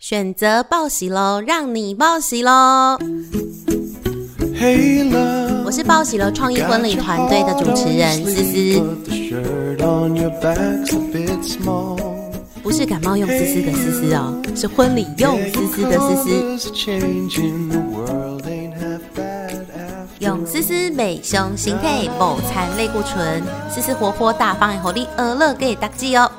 选择报喜喽，让你报喜喽！我是报喜了创意婚礼团队的主持人思思，不是感冒用思思的思思哦，是婚礼用思思的思思。用思思美胸形态某餐类固醇，思思活泼大方的活力，而乐给大家哦。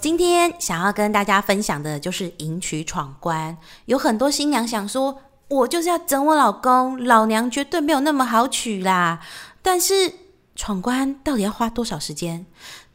今天想要跟大家分享的就是迎娶闯关。有很多新娘想说，我就是要整我老公，老娘绝对没有那么好娶啦。但是闯关到底要花多少时间？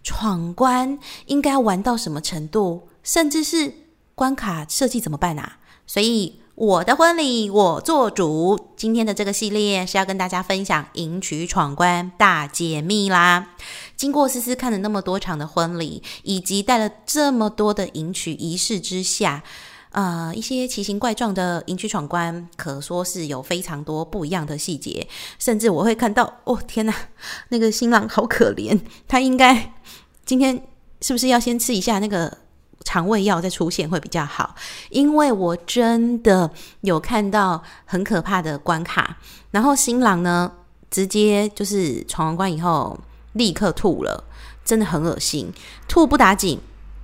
闯关应该玩到什么程度？甚至是关卡设计怎么办啊？所以。我的婚礼我做主。今天的这个系列是要跟大家分享迎娶闯关大解密啦。经过思思看了那么多场的婚礼，以及带了这么多的迎娶仪式之下，呃，一些奇形怪状的迎娶闯关，可说是有非常多不一样的细节。甚至我会看到，哦天哪，那个新郎好可怜，他应该今天是不是要先吃一下那个？肠胃药再出现会比较好，因为我真的有看到很可怕的关卡，然后新郎呢直接就是闯完关以后立刻吐了，真的很恶心。吐不打紧，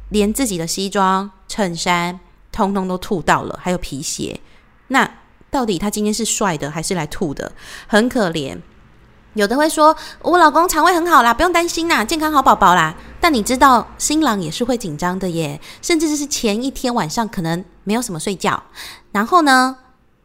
连自己的西装、衬衫通通都吐到了，还有皮鞋。那到底他今天是帅的还是来吐的？很可怜。有的会说，我老公肠胃很好啦，不用担心啦，健康好宝宝啦。但你知道，新郎也是会紧张的耶，甚至就是前一天晚上可能没有什么睡觉，然后呢，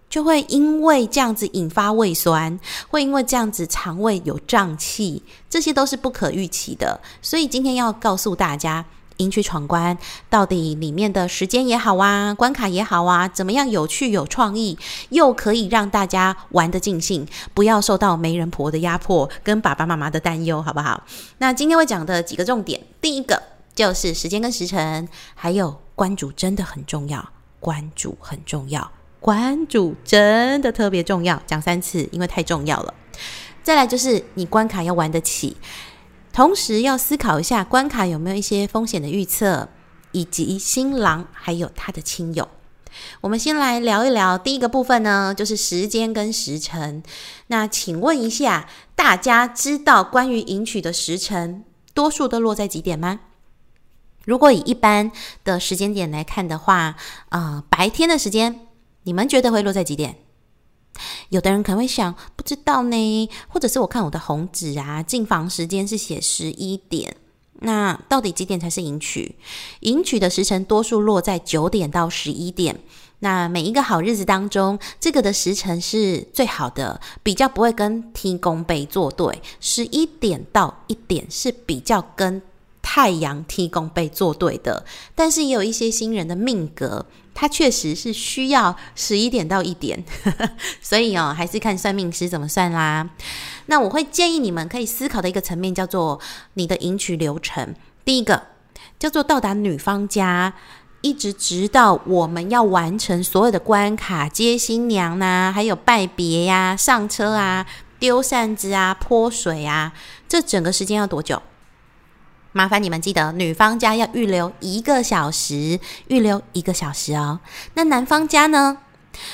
就会因为这样子引发胃酸，会因为这样子肠胃有胀气，这些都是不可预期的。所以今天要告诉大家。迎娶闯关，到底里面的时间也好啊，关卡也好啊，怎么样有趣有创意，又可以让大家玩得尽兴，不要受到媒人婆的压迫跟爸爸妈妈的担忧，好不好？那今天会讲的几个重点，第一个就是时间跟时辰，还有关主真的很重要，关主很重要，关注真的特别重要，讲三次，因为太重要了。再来就是你关卡要玩得起。同时要思考一下关卡有没有一些风险的预测，以及新郎还有他的亲友。我们先来聊一聊第一个部分呢，就是时间跟时辰。那请问一下，大家知道关于迎娶的时辰，多数都落在几点吗？如果以一般的时间点来看的话，啊，白天的时间，你们觉得会落在几点？有的人可能会想，不知道呢，或者是我看我的红纸啊，进房时间是写十一点，那到底几点才是迎娶？迎娶的时辰多数落在九点到十一点。那每一个好日子当中，这个的时辰是最好的，比较不会跟天公杯作对。十一点到一点是比较跟太阳天公杯作对的，但是也有一些新人的命格。他确实是需要十一点到一点，所以哦，还是看算命师怎么算啦。那我会建议你们可以思考的一个层面叫做你的迎娶流程。第一个叫做到达女方家，一直直到我们要完成所有的关卡，接新娘呐，还有拜别呀、上车啊、丢扇子啊、泼水啊，这整个时间要多久？麻烦你们记得，女方家要预留一个小时，预留一个小时哦。那男方家呢？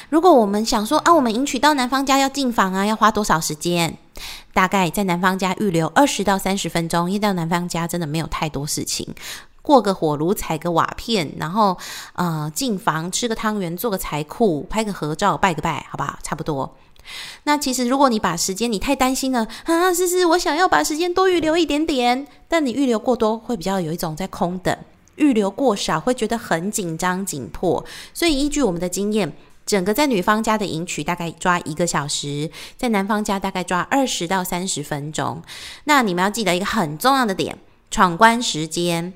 如果我们想说啊，我们迎娶到男方家要进房啊，要花多少时间？大概在男方家预留二十到三十分钟，因为到男方家真的没有太多事情，过个火炉，踩个瓦片，然后呃进房吃个汤圆，做个财库，拍个合照，拜个拜，好不好？差不多。那其实，如果你把时间，你太担心了啊，思思，我想要把时间多预留一点点，但你预留过多，会比较有一种在空等；预留过少，会觉得很紧张紧迫。所以，依据我们的经验，整个在女方家的迎娶大概抓一个小时，在男方家大概抓二十到三十分钟。那你们要记得一个很重要的点：闯关时间，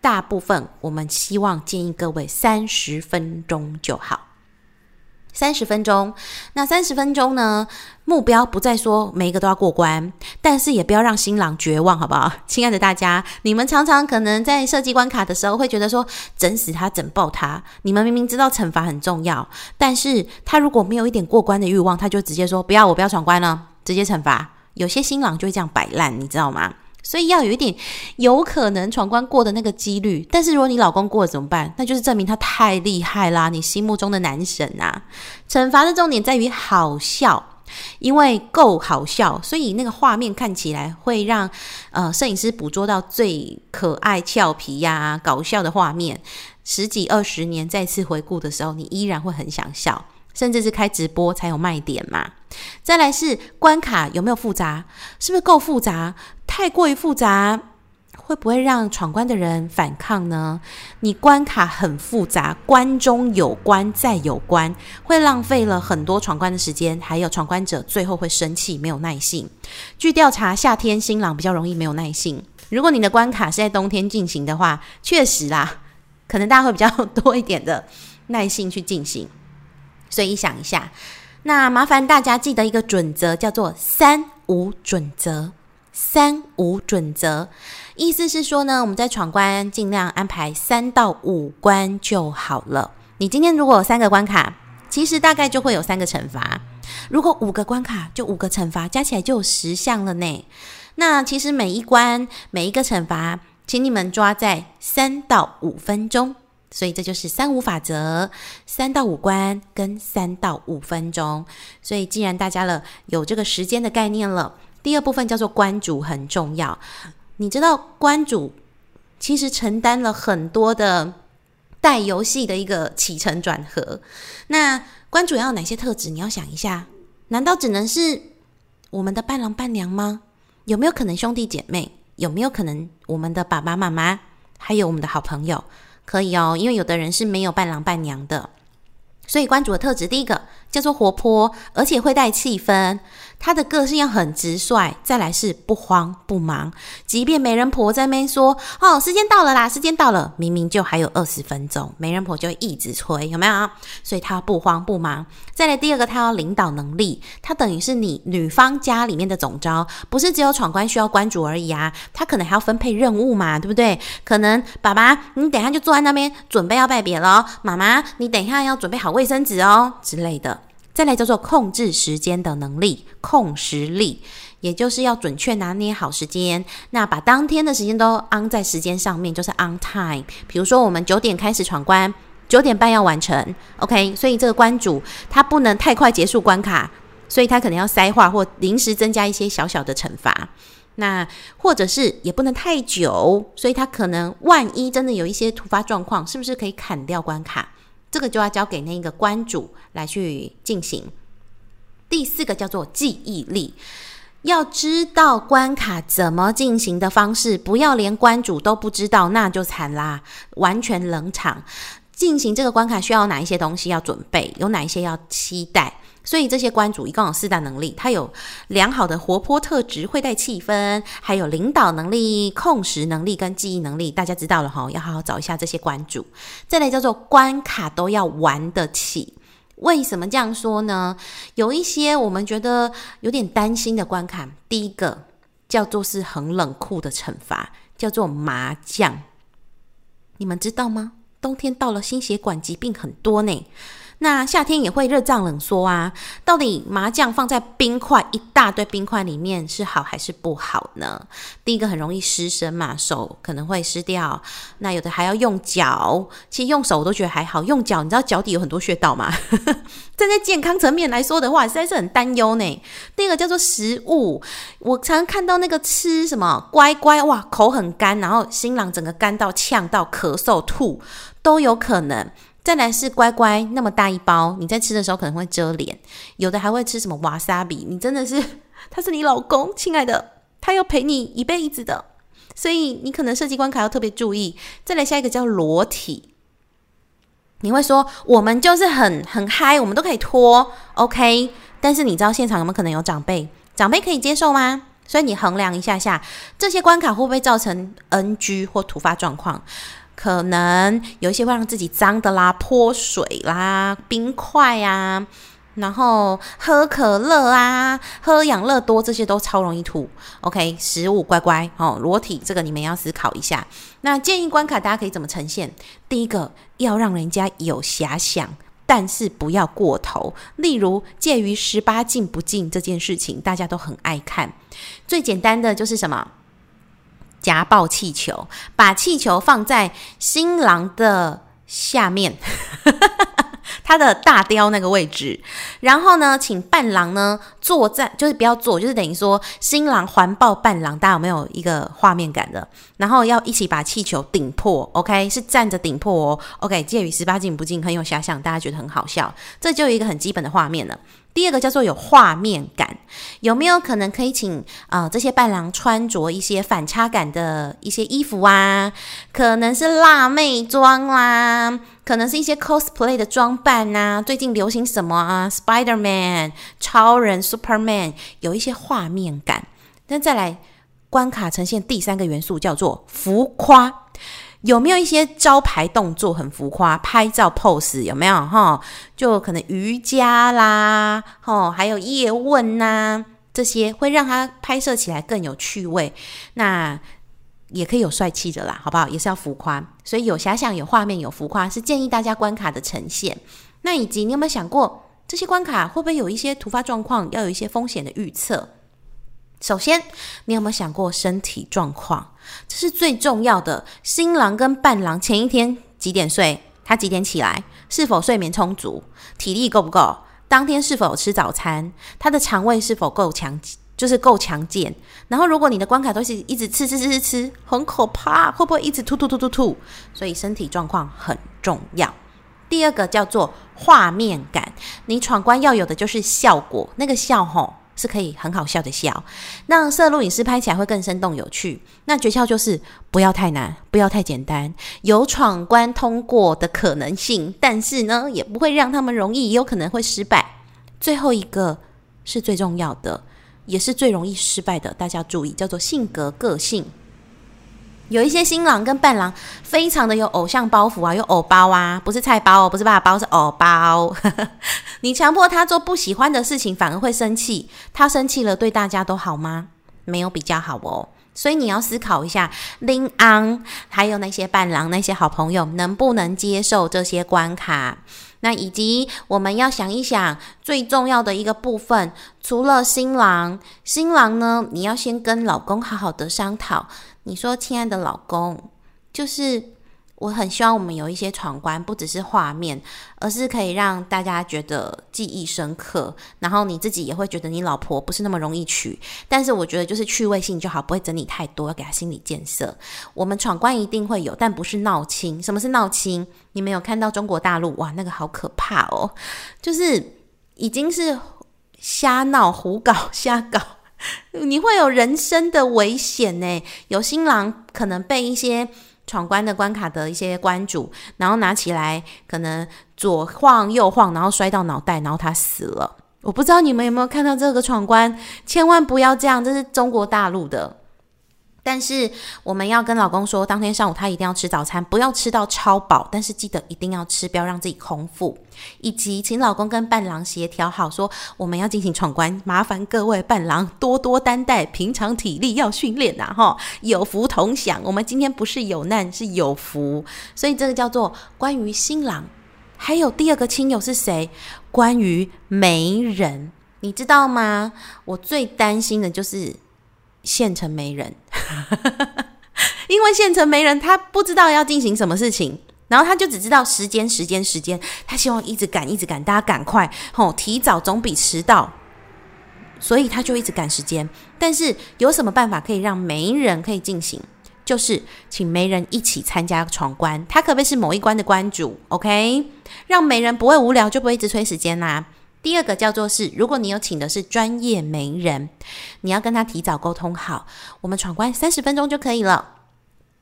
大部分我们希望建议各位三十分钟就好。三十分钟，那三十分钟呢？目标不再说每一个都要过关，但是也不要让新郎绝望，好不好？亲爱的大家，你们常常可能在设计关卡的时候会觉得说，整死他，整爆他。你们明明知道惩罚很重要，但是他如果没有一点过关的欲望，他就直接说不要，我不要闯关了，直接惩罚。有些新郎就会这样摆烂，你知道吗？所以要有一点有可能闯关过的那个几率。但是如果你老公过了怎么办？那就是证明他太厉害啦，你心目中的男神啊！惩罚的重点在于好笑。因为够好笑，所以那个画面看起来会让呃摄影师捕捉到最可爱、俏皮呀、搞笑的画面。十几二十年再次回顾的时候，你依然会很想笑，甚至是开直播才有卖点嘛。再来是关卡有没有复杂？是不是够复杂？太过于复杂。会不会让闯关的人反抗呢？你关卡很复杂，关中有关再有关，会浪费了很多闯关的时间，还有闯关者最后会生气，没有耐性。据调查，夏天新郎比较容易没有耐性。如果你的关卡是在冬天进行的话，确实啦，可能大家会比较多一点的耐性去进行。所以想一下，那麻烦大家记得一个准则，叫做三无准则。三无准则。意思是说呢，我们在闯关尽量安排三到五关就好了。你今天如果有三个关卡，其实大概就会有三个惩罚；如果五个关卡，就五个惩罚，加起来就有十项了呢。那其实每一关每一个惩罚，请你们抓在三到五分钟。所以这就是三五法则：三到五关跟三到五分钟。所以既然大家了有这个时间的概念了，第二部分叫做关主很重要。你知道关主其实承担了很多的带游戏的一个起承转合。那关主要有哪些特质？你要想一下，难道只能是我们的伴郎伴娘吗？有没有可能兄弟姐妹？有没有可能我们的爸爸妈妈？还有我们的好朋友？可以哦，因为有的人是没有伴郎伴娘的。所以关主的特质，第一个叫做活泼，而且会带气氛。他的个性要很直率，再来是不慌不忙。即便媒人婆在那边说：“哦，时间到了啦，时间到了。”明明就还有二十分钟，媒人婆就一直催，有没有？所以他不慌不忙。再来第二个，他要领导能力，他等于是你女方家里面的总招，不是只有闯关需要关主而已啊，他可能还要分配任务嘛，对不对？可能爸爸，你等下就坐在那边准备要拜别了，妈妈，你等一下要准备好卫生纸哦之类的。再来叫做控制时间的能力，控时力，也就是要准确拿捏好时间。那把当天的时间都 on 在时间上面，就是 on time。比如说我们九点开始闯关，九点半要完成，OK。所以这个关主他不能太快结束关卡，所以他可能要塞话或临时增加一些小小的惩罚。那或者是也不能太久，所以他可能万一真的有一些突发状况，是不是可以砍掉关卡？这个就要交给那个关主来去进行。第四个叫做记忆力，要知道关卡怎么进行的方式，不要连关主都不知道，那就惨啦，完全冷场。进行这个关卡需要哪一些东西要准备，有哪一些要期待。所以这些关主一共有四大能力，他有良好的活泼特质，会带气氛，还有领导能力、控时能力跟记忆能力。大家知道了哈，要好好找一下这些关主。再来叫做关卡都要玩得起。为什么这样说呢？有一些我们觉得有点担心的关卡，第一个叫做是很冷酷的惩罚，叫做麻将。你们知道吗？冬天到了，心血管疾病很多呢。那夏天也会热胀冷缩啊，到底麻将放在冰块一大堆冰块里面是好还是不好呢？第一个很容易湿身嘛，手可能会湿掉。那有的还要用脚，其实用手我都觉得还好，用脚你知道脚底有很多穴道吗？站在健康层面来说的话，实在是很担忧呢。第二个叫做食物，我常常看到那个吃什么乖乖哇，口很干，然后新郎整个干到呛到咳嗽吐都有可能。再来是乖乖那么大一包，你在吃的时候可能会遮脸，有的还会吃什么瓦萨比，你真的是 他是你老公，亲爱的，他要陪你一辈子的，所以你可能设计关卡要特别注意。再来下一个叫裸体，你会说我们就是很很嗨，我们都可以脱，OK，但是你知道现场有没有可能有长辈？长辈可以接受吗？所以你衡量一下下这些关卡会不会造成 NG 或突发状况。可能有一些会让自己脏的啦，泼水啦，冰块啊，然后喝可乐啊，喝养乐多这些都超容易吐。OK，食物乖乖哦，裸体这个你们要思考一下。那建议关卡大家可以怎么呈现？第一个要让人家有遐想，但是不要过头。例如介于十八禁不禁这件事情，大家都很爱看。最简单的就是什么？夹爆气球，把气球放在新郎的下面。他的大雕那个位置，然后呢，请伴郎呢坐在，就是不要坐，就是等于说新郎环抱伴郎，大家有没有一个画面感的？然后要一起把气球顶破，OK，是站着顶破哦，OK，介于十八禁不禁，很有遐想，大家觉得很好笑，这就一个很基本的画面了。第二个叫做有画面感，有没有可能可以请啊这些伴郎穿着一些反差感的一些衣服啊？可能是辣妹装啦，可能是一些 cosplay 的装扮呐。最近流行什么啊？Spider Man、超人、Superman，有一些画面感。那再来关卡呈现第三个元素叫做浮夸。有没有一些招牌动作很浮夸？拍照 pose 有没有哈？就可能瑜伽啦，哈，还有叶问呐，这些会让它拍摄起来更有趣味。那也可以有帅气的啦，好不好？也是要浮夸，所以有遐想、有画面、有浮夸，是建议大家关卡的呈现。那以及你有没有想过，这些关卡会不会有一些突发状况，要有一些风险的预测？首先，你有没有想过身体状况？这是最重要的。新郎跟伴郎前一天几点睡？他几点起来？是否睡眠充足？体力够不够？当天是否吃早餐？他的肠胃是否够强？就是够强健。然后，如果你的关卡都是一直吃吃吃吃吃，很可怕，会不会一直吐吐吐吐吐？所以身体状况很重要。第二个叫做画面感，你闯关要有的就是效果，那个笑吼。是可以很好笑的笑，那摄录影师拍起来会更生动有趣。那诀窍就是不要太难，不要太简单，有闯关通过的可能性，但是呢，也不会让他们容易，也有可能会失败。最后一个是最重要的，也是最容易失败的，大家注意，叫做性格个性。有一些新郎跟伴郎非常的有偶像包袱啊，有偶包啊，不是菜包哦，不是爸爸包，是偶包。你强迫他做不喜欢的事情，反而会生气。他生气了，对大家都好吗？没有比较好哦。所以你要思考一下，林安还有那些伴郎、那些好朋友，能不能接受这些关卡？那以及我们要想一想，最重要的一个部分，除了新郎，新郎呢，你要先跟老公好好的商讨。你说，亲爱的老公，就是我很希望我们有一些闯关，不只是画面，而是可以让大家觉得记忆深刻，然后你自己也会觉得你老婆不是那么容易娶。但是我觉得就是趣味性就好，不会整理太多，要给他心理建设。我们闯关一定会有，但不是闹亲。什么是闹亲？你没有看到中国大陆哇，那个好可怕哦，就是已经是瞎闹、胡搞、瞎搞。你会有人生的危险呢，有新郎可能被一些闯关的关卡的一些关主，然后拿起来可能左晃右晃，然后摔到脑袋，然后他死了。我不知道你们有没有看到这个闯关，千万不要这样，这是中国大陆的。但是我们要跟老公说，当天上午他一定要吃早餐，不要吃到超饱，但是记得一定要吃，不要让自己空腹。以及请老公跟伴郎协调好，说我们要进行闯关，麻烦各位伴郎多多担待，平常体力要训练呐，哈，有福同享。我们今天不是有难，是有福，所以这个叫做关于新郎。还有第二个亲友是谁？关于媒人，你知道吗？我最担心的就是县城没人。因为县城没人，他不知道要进行什么事情，然后他就只知道时间、时间、时间，他希望一直赶、一直赶，大家赶快吼，提早总比迟到，所以他就一直赶时间。但是有什么办法可以让没人可以进行？就是请媒人一起参加闯关，他可不可以是某一关的关主？OK，让媒人不会无聊，就不会一直催时间啦。第二个叫做是，如果你有请的是专业媒人，你要跟他提早沟通好，我们闯关三十分钟就可以了。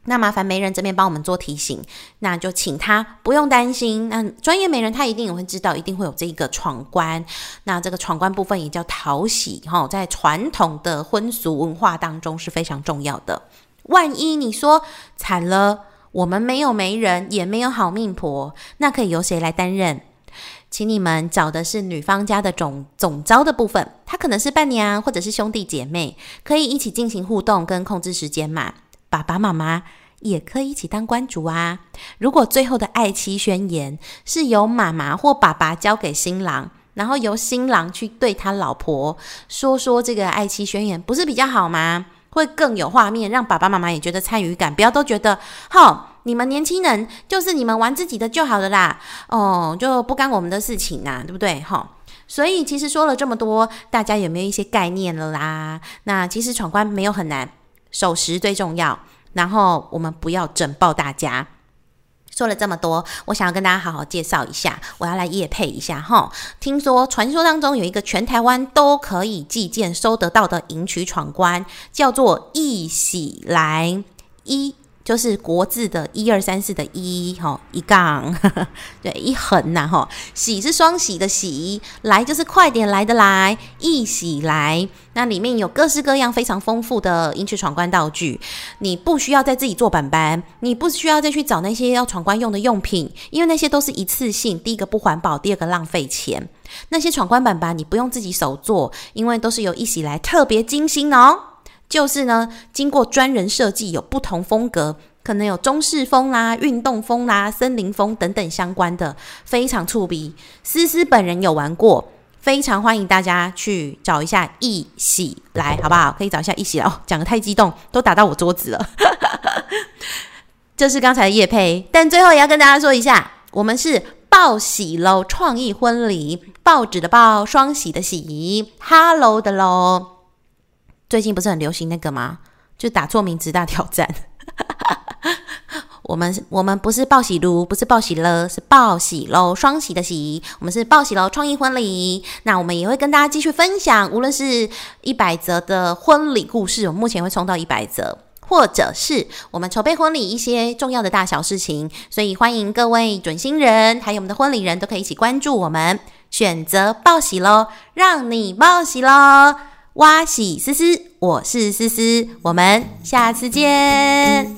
那麻烦媒人这边帮我们做提醒，那就请他不用担心。那专业媒人他一定也会知道，一定会有这一个闯关。那这个闯关部分也叫讨喜哈，在传统的婚俗文化当中是非常重要的。万一你说惨了，我们没有媒人，也没有好命婆，那可以由谁来担任？请你们找的是女方家的总总招的部分，她可能是伴娘或者是兄弟姐妹，可以一起进行互动跟控制时间嘛。爸爸妈妈也可以一起当官主啊。如果最后的爱妻宣言是由妈妈或爸爸交给新郎，然后由新郎去对他老婆说说这个爱妻宣言，不是比较好吗？会更有画面，让爸爸妈妈也觉得参与感，不要都觉得，好，你们年轻人就是你们玩自己的就好了啦，哦，就不干我们的事情呐，对不对？哈，所以其实说了这么多，大家有没有一些概念了啦？那其实闯关没有很难，守时最重要，然后我们不要整爆大家。说了这么多，我想要跟大家好好介绍一下，我要来夜配一下哈。听说传说当中有一个全台湾都可以寄件收得到的迎娶闯关，叫做一喜来一。就是国字的一二三四的一哈一杠 对一横呐哈喜是双喜的喜来就是快点来的来一喜来那里面有各式各样非常丰富的迎趣闯关道具，你不需要再自己做板板，你不需要再去找那些要闯关用的用品，因为那些都是一次性，第一个不环保，第二个浪费钱。那些闯关板板你不用自己手做，因为都是由一喜来特别精心哦。就是呢，经过专人设计，有不同风格，可能有中式风啦、运动风啦、森林风等等相关的，非常触鼻。思思本人有玩过，非常欢迎大家去找一下一喜来，好不好？可以找一下一喜来哦。讲的太激动，都打到我桌子了。这是刚才的叶佩，但最后也要跟大家说一下，我们是报喜喽，创意婚礼，报纸的报，双喜的喜，Hello 的喽。最近不是很流行那个吗？就打错名字大挑战。我们我们不是报喜炉，不是报喜了，是报喜喽，双喜的喜。我们是报喜喽，创意婚礼。那我们也会跟大家继续分享，无论是一百则的婚礼故事，我们目前会冲到一百则，或者是我们筹备婚礼一些重要的大小事情。所以欢迎各位准新人，还有我们的婚礼人都可以一起关注我们，选择报喜喽，让你报喜喽。哇洗思思，我是思思，我们下次见。